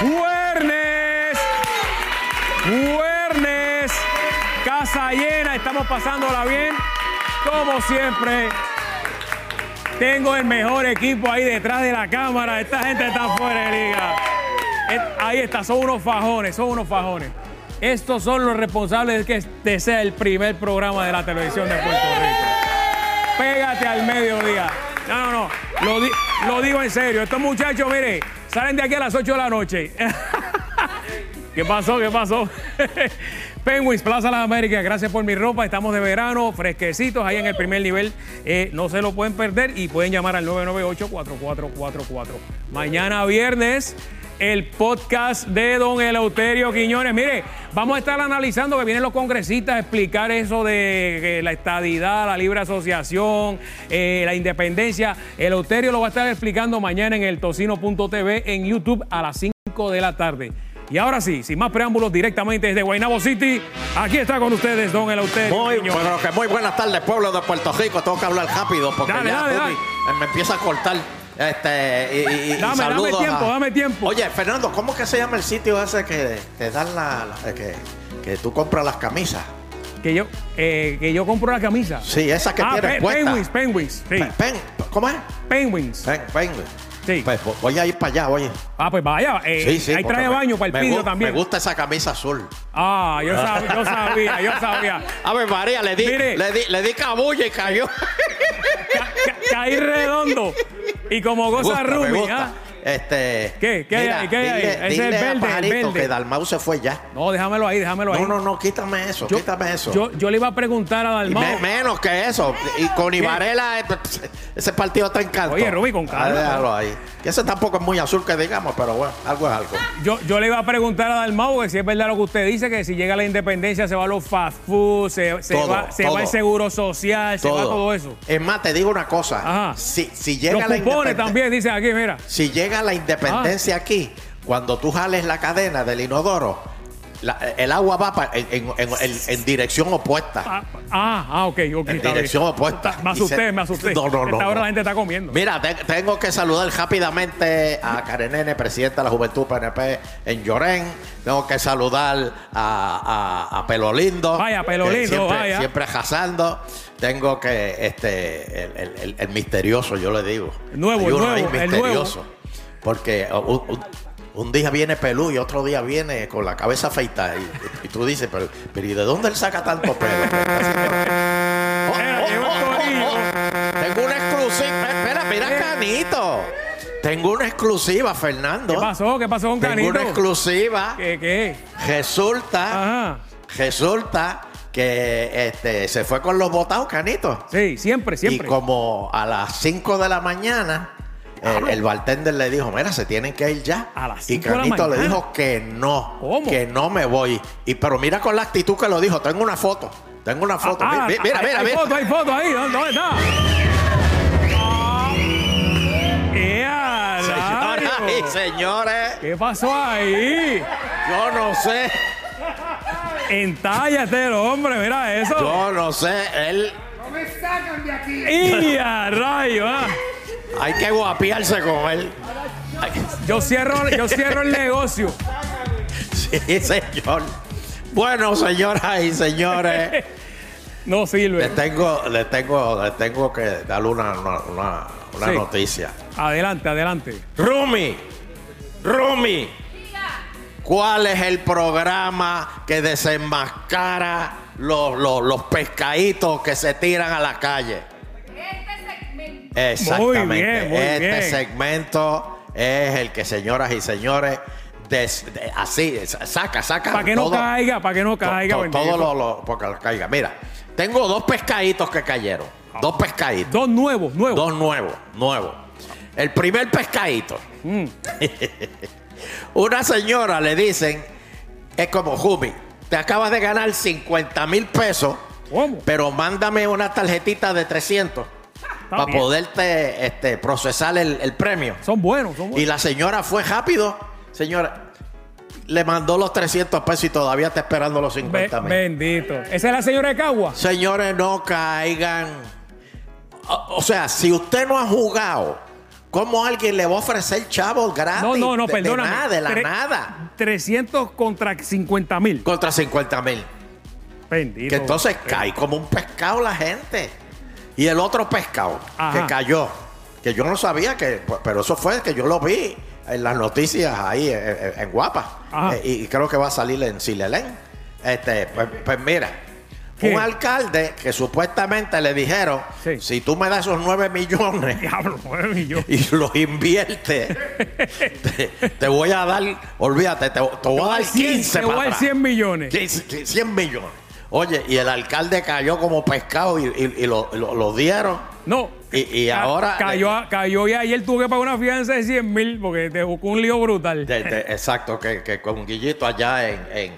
Juernes. Juernes. Casa llena. Estamos pasándola bien. Como siempre. Tengo el mejor equipo ahí detrás de la cámara. Esta gente está fuera de liga. Eh, Ahí está, son unos fajones, son unos fajones. Estos son los responsables de que este sea el primer programa de la televisión de Puerto Rico. Pégate al mediodía. No, no, no. Lo digo en serio. Estos muchachos, mire, salen de aquí a las 8 de la noche. ¿Qué pasó? ¿Qué pasó? Penguins, Plaza Las Américas, gracias por mi ropa. Estamos de verano, fresquecitos, ahí en el primer nivel. Eh, no se lo pueden perder y pueden llamar al 998-4444. Mañana viernes, el podcast de don Eleuterio Quiñones. Mire, vamos a estar analizando que vienen los congresistas a explicar eso de eh, la estadidad, la libre asociación, eh, la independencia. Eleuterio lo va a estar explicando mañana en el tocino.tv en YouTube a las 5 de la tarde. Y ahora sí, sin más preámbulos, directamente desde Guaynabo City, aquí está con ustedes don Eleuterio. Muy, bueno, que muy buenas tardes, pueblo de Puerto Rico. Tengo que hablar rápido porque Dale, ya dale, Tony, dale. eh, me empieza a cortar. Este, y, y- y Dame, dame saludos tiempo, a- dame tiempo. Oye, Fernando, ¿cómo que se llama el sitio ese que te dan la, la- que, que tú compras las camisas? Que yo, eh, que yo compro la camisa. Sí, esa que ah, tienes Pe- puesta. Penguins, Penguins. Sí. Pen- ¿Cómo es? Penguins. Pen, pen. Sí. Pues vo- voy a ir para allá, oye. Ah, pues vaya. eh, Sí, sí. ahí trae baño para el gu- también. Me gusta esa camisa azul. Ah, yo sabía, yo sabía, yo sabía. A ver, María, le di, Mire. le di, le di cabulla y cayó. Ca- ca- caí redondo. Y como goza gusta. ¿ah? Este. ¿Qué? ¿Qué hay ahí? ¿Qué hay ahí? dile- Ese es dile a verde, el verde. que Dalmau se fue ya. No, déjamelo ahí, déjamelo ahí. No, no, no, quítame eso, Yo, quítame eso. Yo, yo le iba a preguntar a Y Dalmau. me- menos que eso. Y con Ibarela, eh, ese partido está en canto. Oye, Rubí, con calma. Ah, déjalo ahí. Que ese tampoco es muy azul que digamos, pero bueno, algo es algo. Yo, yo le iba a preguntar a Dalmau que si es verdad lo que usted dice, que si llega la independencia se va a los fast food, se, se Todo, va, se todo. va el seguro social, se va todo eso. Es más, te digo una cosa. Ajá. Si, si llega Los la cupones independen- también, dicen aquí, mira. Si llega la independencia Ah. aquí, cuando tú jales la cadena del inodoro, la- el agua va pa- en, en- en- en- en dirección opuesta. Ah, ah, ah, ok, ok. En dirección bien. opuesta. Me asusté, se- me asusté. No, no, no. Esta hora no. la gente está comiendo. Mira, te- tengo que saludar rápidamente a Karen Nene, presidenta de la Juventud PNP en Llorén. Tengo que saludar a, a, a Pelo Lindo. Vaya, Pelo Lindo, siempre, vaya. Siempre jazando. Tengo que, este, el, el- misterioso, yo le digo. El nuevo, el nuevo, el misterioso. Porque un, un- un día viene pelú y otro día viene con la cabeza afeitada. Y, y tú dices, pero, pero ¿y de dónde él saca tanto pelo? Oh, oh, oh, oh, oh. Tengo una exclusiva. Espera, mira, Canito. Tengo una exclusiva, Fernando. ¿Qué pasó? ¿Qué pasó con Tengo Canito? una exclusiva. ¿Qué, qué? Resulta, Ajá. resulta que este, se fue con los botados, Canito. Sí, siempre, siempre. Y como a las 5 de la mañana, el, el bartender le dijo, mira, se tienen que ir ya. A las y Canito le dijo que no, ¿Cómo? que no me voy. Y pero mira con la actitud que lo dijo, tengo una foto, tengo una foto. Ah, mi- mira, hay- mira, hay mira. foto, hay foto ahí. ¿Dónde, está? Ah. ¡Ea, Señoras y señores, ¿Qué pasó ahí? yo no sé, Entállate el hombre, mira eso. yo no sé, él No me sacan de aquí. ¡Y a rayo! ah! Hay que guapiarse con él. Yo cierro, yo cierro el negocio. sí, señor. Bueno, señoras y señores. No sirve. Les tengo, les tengo, les tengo que darle una, una, una- una Sí. noticia. Adelante, adelante. Rumi, Rumi, ¿cuál es el programa que desenmascara los, los, los pescaditos que se tiran a la calle? Exactamente. Muy bien, muy este bien. segmento es el que, señoras y señores, des- de- así, saca, saca. Para que no caiga, para que no to- caiga. to- bendito. todo lo, lo- porque lo caiga. Mira, tengo dos pescaditos que cayeron. Dos pescaditos. Dos nuevos, nuevos. Dos nuevos, nuevos. El primer pescadito. Mm. Una señora le dicen, es como Jumi, te acabas de ganar 50 mil pesos, ¿Cómo? pero mándame una tarjetita de 300 para poderte este, procesar el, el premio. Son buenos, son Y la señora fue rápido, señora, le mandó los 300 pesos y todavía está esperando los Be- 50 mil. bendito. ¿Esa es la señora de Cagua? Señores, no caigan. O, o sea, si usted no ha jugado ¿Cómo alguien le va a ofrecer chavos gratis? No, no, no, de, de perdóname. nada, de la Tre- nada. 300 contra 50 mil. Contra 50 mil. Bendito. Que entonces cae como un pescado la gente. Y el otro pescado Ajá. que cayó, que yo no sabía que, pero eso fue que yo lo vi en las noticias ahí en, en- en Guapa. Eh, y creo que va a salir en Silelén. Este, pues, pues mira, ¿Qué? un alcalde que supuestamente le dijeron, Sí. si tú me das esos 9 millones Diablo, nueve millones. y los inviertes, te, te voy a dar, olvídate, te, te voy a dar 15 Te voy a dar atrás. 100 millones. 15, 100 millones. Oye, y el alcalde cayó como pescado y, y- y lo, lo- lo dieron. No. Y- y ahora- Cayó, cayó y ayer tuve que pagar una fianza de 100 mil porque te buscó un lío brutal. De- de- exacto, que, que con Guillito allá en, en,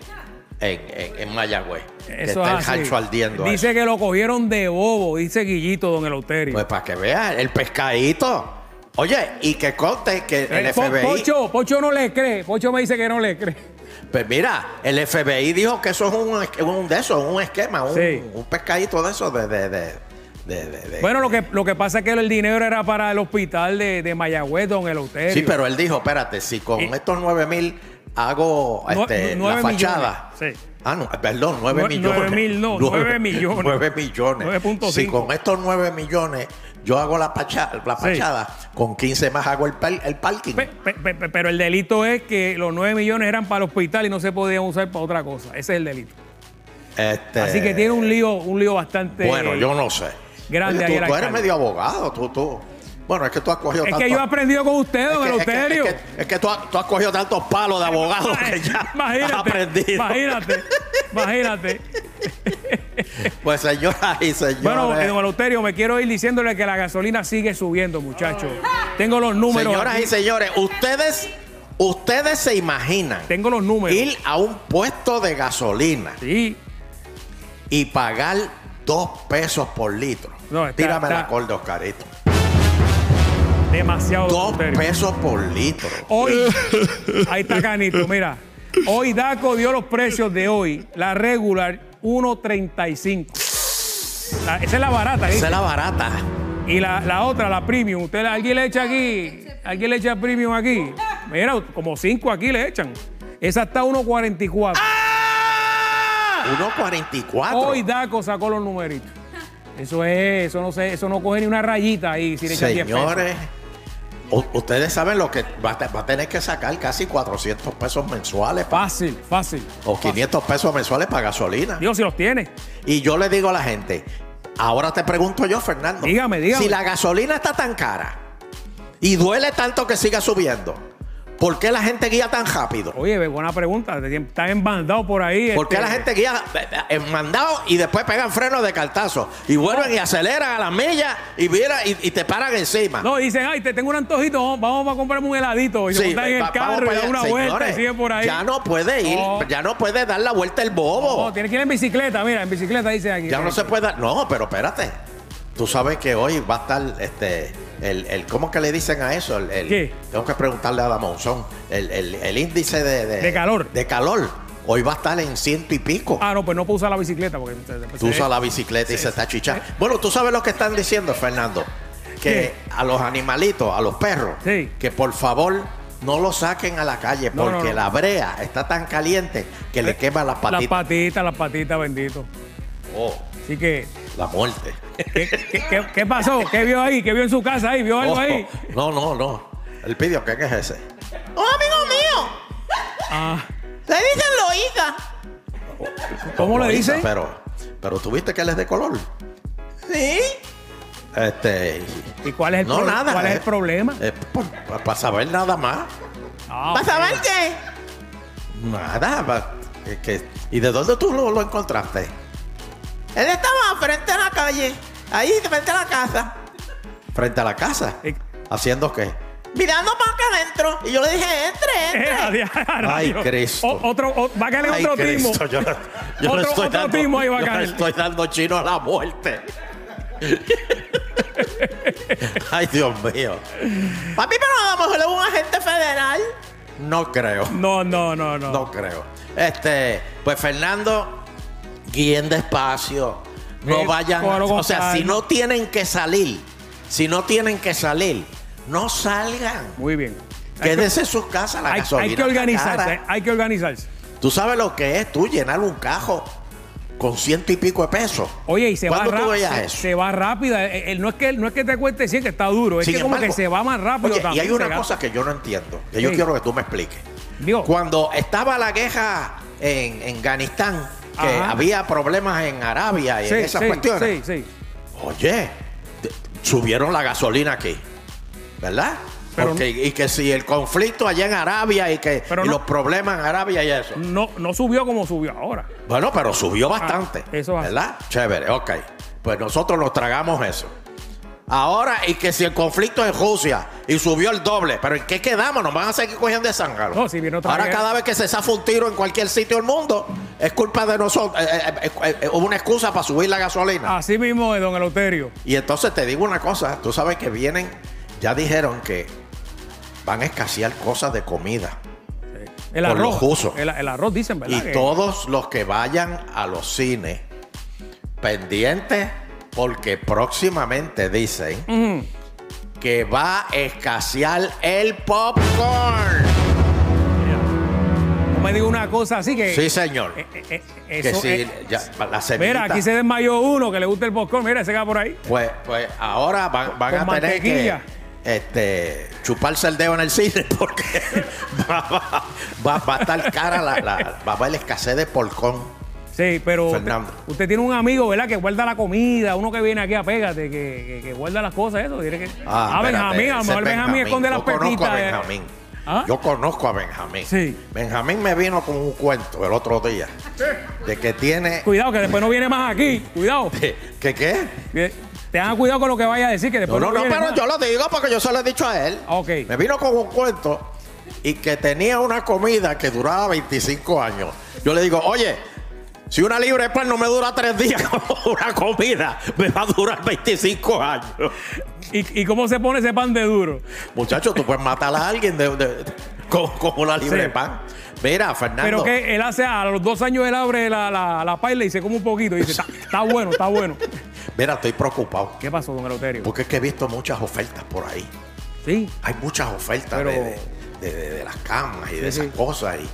en, en- en Mayagüez. que Eso está el ardiendo. ahí. Dice que lo cogieron de bobo, dice Guillito, don Eleuterio. Pues para que vean, el pescadito. Oye, y que conte que el Eh, Po- FBI. Pocho, Pocho no le cree. Pocho me dice que no le cree. Pues mira, el FBI dijo que eso es un, un de esos, un esquema, un, Sí. un pescadito de esos de. de, de, de- de- de- Bueno, lo que, lo que pasa es que el dinero era para el hospital de, de Mayagüez, don Eleuterio. Sí, pero él dijo, espérate, si con Y- estos 9 mil hago este, la fachada. millones, sí. Ah, no, perdón, 9 Nue- millones. nueve mil, no, nueve millones. 9 millones. 9.5. Si con estos 9 millones yo hago la, pacha- la Sí. fachada, con 15 más hago el, par- el parking. Pe- pe- pe- pe- pero el delito es que los 9 millones eran para el hospital y no se podían usar para otra cosa. Ese es el delito. Este, Así que tiene un lío, un lío bastante. Bueno, yo no sé. grande Oye, tú, tú eres medio abogado, tú, tú. Bueno, es que tú has cogido Es tanto- que yo he aprendido con usted, don es que- Eleuterio. es que- es que tú has, tú has cogido tantos palos de abogado que ya has Imagínate, aprendido. imagínate, imagínate. Pues señoras y señores. Bueno, don Eleuterio, me quiero ir diciéndole que la gasolina sigue subiendo, muchachos. Tengo los números. Señoras aquí. y señores, ustedes, ustedes se imaginan Tengo los números. ir a un puesto de gasolina Sí. y pagar dos pesos por litro. No, está- Tírame está- la corda, Oscarito. Demasiado. Dos pesos por litro. Hoy, ahí está Canito, mira. Hoy Daco dio los precios de hoy. La regular, 1.35. La- esa es la barata, ¿viste? Esa es la barata. Y la, la otra, la premium. Usted, ¿Alguien le echa aquí? ¿Alguien le echa premium aquí? Mira, como 5 aquí le echan. Esa está 1.44. ¡Ah! 1.44. Hoy Daco sacó los numeritos. Eso es, eso no sé, eso no coge ni una rayita ahí si le echan 10 pesos. Señores, ustedes saben lo que va a, tener que sacar casi 400 pesos mensuales pa- Fácil, fácil. o 500 pesos mensuales para gasolina. Dios, si los tiene. Y yo le digo a la gente, ahora te pregunto yo, Fernando. Dígame, dígame. Si la gasolina está tan cara y duele tanto que siga subiendo, ¿por qué la gente guía tan rápido? Oye, buena pregunta. Están embandados por ahí. ¿Por qué este, la gente guía eh, eh, en mandado y después pegan frenos de cartazo? Y vuelven y aceleran a las millas y, mira, y, y te paran encima. No, dicen, ay, te tengo un antojito, vamos, a comprarme un heladito. Y se Sí, montan en el carro y dan una vuelta y siguen por ahí. Ya no puede ir, No. ya no puede dar la vuelta el bobo. No, tiene que ir en bicicleta, mira, en bicicleta dice aquí. Ya no se puede dar. No, pero espérate. Tú sabes que hoy va a estar este. El, el, ¿Cómo que le dicen a eso? El, el- ¿Qué? Tengo que preguntarle a Damonzón. El, el, el índice de, De calor. De calor. Hoy va a estar en ciento y pico. Ah, no, pues no puedo usar la bicicleta porque Tú usas la bicicleta y se está chichando. Bueno, tú sabes lo que están diciendo, Fernando. Que a los animalitos, a los perros, que por favor no los saquen a la calle No, no, porque no. la brea está tan caliente que le Eh, quema las Las patitas. patitas, las patitas, bendito. Oh, Así que, la muerte. ¿qué, qué- qué- qué pasó? ¿Qué vio ahí? ¿Qué vio en su casa ahí? ¿Vio algo Oh, ahí? No, no, no. El pidió, ¿qué es ese? Un amigo mío. Ah, Le dicen Loiza. ¿Cómo le Loíza, dicen? Pero, pero tú viste que él es de color. Sí. Este. ¿Y cuál es el, no, pro- nada. cuál es eh, el problema? eh, para saber nada más. Ah, ¿Para saber qué? Nada. pa- que- que- ¿Y de dónde tú lo, lo encontraste? Él estaba frente a la calle. Ahí, frente a la casa. Frente a la casa. Eh. ¿Haciendo qué? Mirando para acá adentro. Y yo le dije, entre, Eh, entre. adiós, Ay. Cristo. O- otro, o- va a caer Ay, otro timo. Cristo, yo, no- yo no Otro- estoy otro dando, timo ahí va a yo no caer. estoy dando chino a la muerte. Ay, Dios mío. Papi, pero a lo mejor es un agente federal. No creo. No, no, no, no. No creo. Este, pues Fernando, guíen despacio. No vayan. O sea, si no tienen que salir, si no tienen que salir, no salgan. Muy bien. Quédese en sus casas, la hay- gasolina. hay que organizarse, cara. hay que organizarse. Tú sabes lo que es tú llenar un cajo con ciento y pico de pesos. Oye, y se va ¿Cuándo tú rápido. Se, eso? se va rápida. Eh, eh, No es, que, no es que te cueste 100, que está duro. Es Sin que como embargo, que se va más rápido oye, también. Y hay una cosa que yo no entiendo, que yo quiero que tú me expliques. Cuando estaba la guerra en, en Afganistán, que Ajá. había problemas en Arabia y Sí, en esas sí, cuestiones, Sí, sí. oye, subieron la gasolina aquí, ¿verdad? Pero Porque, y que si el conflicto allá en Arabia y que Pero y no- los problemas en Arabia y eso. No, no subió como subió ahora. Bueno, pero subió bastante. Ah, eso es así. ¿Verdad? Chévere, ok. Pues nosotros nos tragamos eso. Ahora, y que si el conflicto en Rusia y subió el doble, pero ¿en qué quedamos? Nos van a seguir cogiendo de zángano. No, si Ahora, cada vez que se zafa un tiro en cualquier sitio del mundo, es culpa de nosotros. Eh, eh, eh, eh, Hubo una excusa para subir la gasolina. Así mismo de don Eleuterio. Y entonces te digo una cosa: tú sabes que vienen, ya dijeron que van a escasear cosas de comida. El Por arroz. los. El, el arroz dicen, ¿verdad? Y todos los que vayan a los cines pendientes, porque próximamente dicen que va a escasear el popcorn. No me diga una cosa así que. Sí, señor. eh, eh, eh, eso, ya, la mira, aquí se desmayó uno que le gusta el popcorn. Mira, ese queda por ahí. pues, pues ahora van, a tener que este, chuparse el dedo en el cine porque va, va- va- va a estar cara, la, la- va a haber escasez de popcorn. Sí, pero Fernando. usted, usted tiene un amigo, ¿verdad? Que guarda la comida, uno que viene aquí a pégate, que, que, que guarda las cosas, eso. Tiene que... Ah, Ah, espérate, Benjamín, a lo mejor Benjamín esconde las Yo conozco a eh. Benjamín. ¿Ah? Yo conozco a Benjamín. Sí. Benjamín me vino con un cuento el otro día de que tiene. Cuidado, que después no viene más aquí. Cuidado. ¿Qué qué? Que Tengan cuidado con lo que vaya a decir, que No, después no, no, no, viene pero más. yo lo digo porque yo se lo he dicho a él. Ok. Me vino con un cuento y que tenía una comida que duraba 25 años. Yo le digo, oye, si una libra de pan no me dura tres días como una comida, me va a durar 25 años. ¿Y, y cómo se pone ese pan de duro? Muchacho, tú puedes matar a alguien de, de- con, con una libra Sí. de pan. Mira, Fernando. Pero que él hace a los dos años, él abre la, la, la paila y se come un poquito y dice, está, bueno, está bueno. Mira, estoy preocupado. ¿Qué pasó, don Eleuterio? Porque es que he visto muchas ofertas por ahí. Sí. Hay muchas ofertas Pero- de, de- de- de las camas y de esas sí. cosas. Y,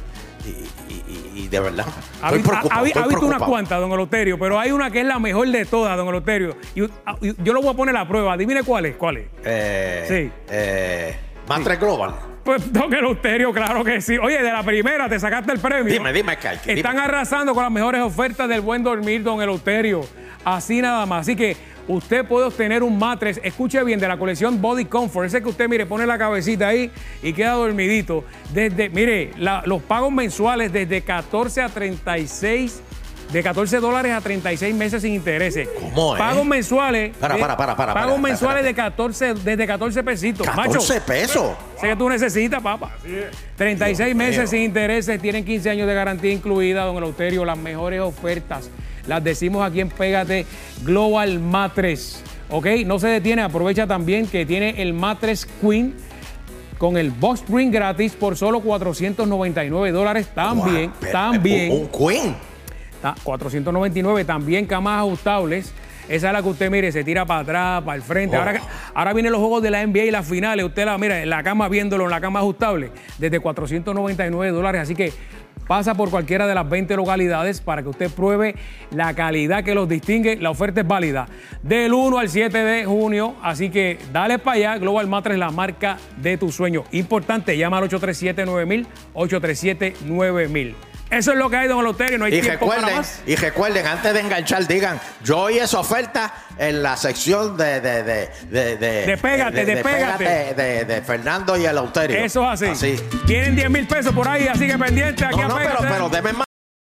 y- y- y- y de verdad. Ha, Estoy ha- preocupado. ha- estoy ha visto unas cuantas, don Eleuterio, pero hay una que es la mejor de todas, don Eleuterio. Y, ah, yo lo voy a poner a prueba. Adivine cuál es, cuál es. Eh, Sí. eh, Matres Global. Pues, don Eleuterio, claro que sí. Oye, de la primera te sacaste el premio. Dime, dime, Cachi. Están dime. arrasando con las mejores ofertas del buen dormir, don Eleuterio. Así nada más. Así que usted puede obtener un matres, escuche bien, de la colección Body Comfort. Ese que usted, mire, pone la cabecita ahí y queda dormidito. Desde, mire, la- los pagos mensuales desde 14 a 36, de 14 dólares a 36 meses sin intereses. ¿Cómo es? Pagos mensuales. Para, de- para, para, para, Pagos para, mensuales de 14, desde 14 pesitos. 14 Macho, pesos. Sé que tú necesitas, papá. 36 Dios meses mío. sin intereses, tienen 15 años de garantía incluida, don Eleuterio. Las mejores ofertas las decimos aquí en Pégate Global Matres. ¿Ok? No se detiene, aprovecha también que tiene el Matres Queen con el Box Spring gratis por solo 499 dólares. También, también. Un, Queen. Está 499, también camas ajustables. Esa es la que usted mire, se tira para atrás, para el frente. Oh. Ahora, ahora vienen los juegos de la NBA y las finales. Usted la mira en la cama viéndolo en la cama ajustable desde 499 dólares. Así que pasa por cualquiera de las 20 localidades para que usted pruebe la calidad que los distingue. La oferta es válida del 1 al 7 de junio. Así que dale para allá. Global Matres, la marca de tu sueño. Importante, llama al 837-9000, 837-9000. Eso es lo que hay, don Eleuterio. No hay Y tiempo para recuerden, más. y recuerden, antes de enganchar, digan, yo oí esa oferta en la sección de... De, de, de, de, De Pégate, de Pégate. de, Fernando y el Auterio. Eso es así. Así. Tienen 10 mil pesos por ahí, así que pendiente aquí No, no, pero, pero deme más.